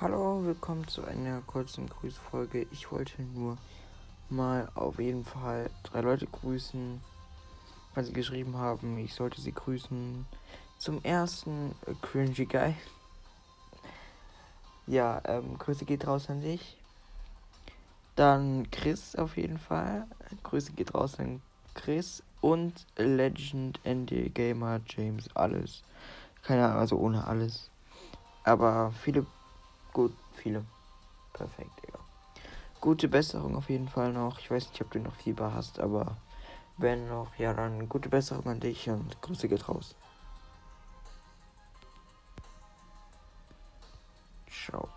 Hallo, willkommen zu einer kurzen Grüßfolge. Ich wollte nur mal auf jeden Fall drei Leute grüßen, weil sie geschrieben haben, ich sollte sie grüßen. Zum ersten äh, Cringy Guy. Ja, ähm, Grüße geht raus an dich. Dann Chris auf jeden Fall. Grüße geht raus an Chris und Legend ND Gamer James alles. Keine Ahnung, also ohne alles. Aber viele gut, viele. Perfekt, Digga. Gute Besserung auf jeden Fall noch. Ich weiß nicht, ob du noch Fieber hast, aber wenn noch, ja, dann gute Besserung an dich und Grüße geht raus. Ciao.